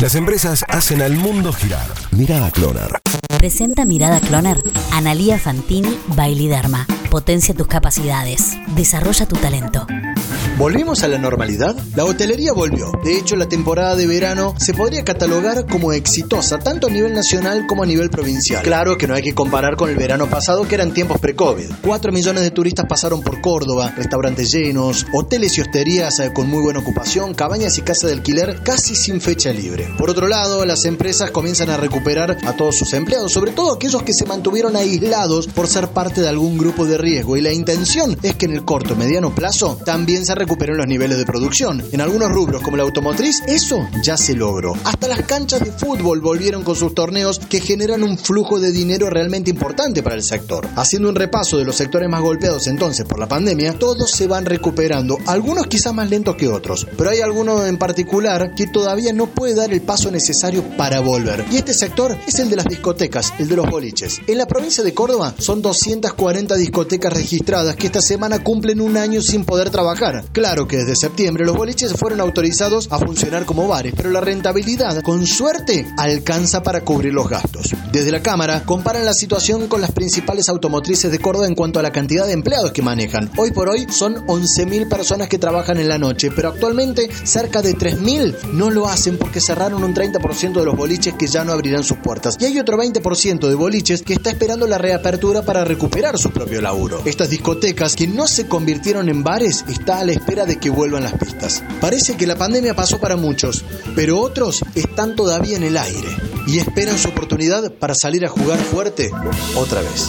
Las empresas hacen al mundo girar. Mirada Cloner. Presenta Mirada Cloner. Analía Fantini Bailiderma. Potencia tus capacidades. Desarrolla tu talento. ¿Volvimos a la normalidad? La hotelería volvió. De hecho, la temporada de verano se podría catalogar como exitosa, tanto a nivel nacional como a nivel provincial. Claro que no hay que comparar con el verano pasado, que eran tiempos pre-COVID. Cuatro millones de turistas pasaron por Córdoba, restaurantes llenos, hoteles y hosterías eh, con muy buena ocupación, cabañas y casas de alquiler casi sin fecha libre. Por otro lado, las empresas comienzan a recuperar a todos sus empleados, sobre todo aquellos que se mantuvieron aislados por ser parte de algún grupo de riesgo. Y la intención es que en el corto mediano plazo también se recuperen los niveles de producción. En algunos rubros, como la automotriz, eso ya se logró. Hasta las canchas de fútbol volvieron con sus torneos que generan un flujo de dinero realmente importante para el sector. Haciendo un repaso de los sectores más golpeados entonces por la pandemia, todos se van recuperando, algunos quizás más lentos que otros, pero hay alguno en particular que todavía no puede dar el paso necesario para volver. Y este sector es el de las discotecas, el de los boliches. En la provincia de Córdoba son 240 discotecas registradas que esta semana cumplen un año sin poder trabajar. Claro que desde septiembre los boliches fueron autorizados a funcionar como bares, pero la rentabilidad, con suerte, alcanza para cubrir los gastos. Desde la Cámara comparan la situación con las principales automotrices de Córdoba en cuanto a la cantidad de empleados que manejan. Hoy por hoy son 11.000 personas que trabajan en la noche, pero actualmente cerca de 3.000 no lo hacen porque cerraron un 30% de los boliches que ya no abrirán sus puertas. Y hay otro 20% de boliches que está esperando la reapertura para recuperar su propio laburo. Estas discotecas que no se convirtieron en bares está a la espera de que vuelvan las pistas. Parece que la pandemia pasó para muchos, pero otros están todavía en el aire y esperan su oportunidad para salir a jugar fuerte otra vez.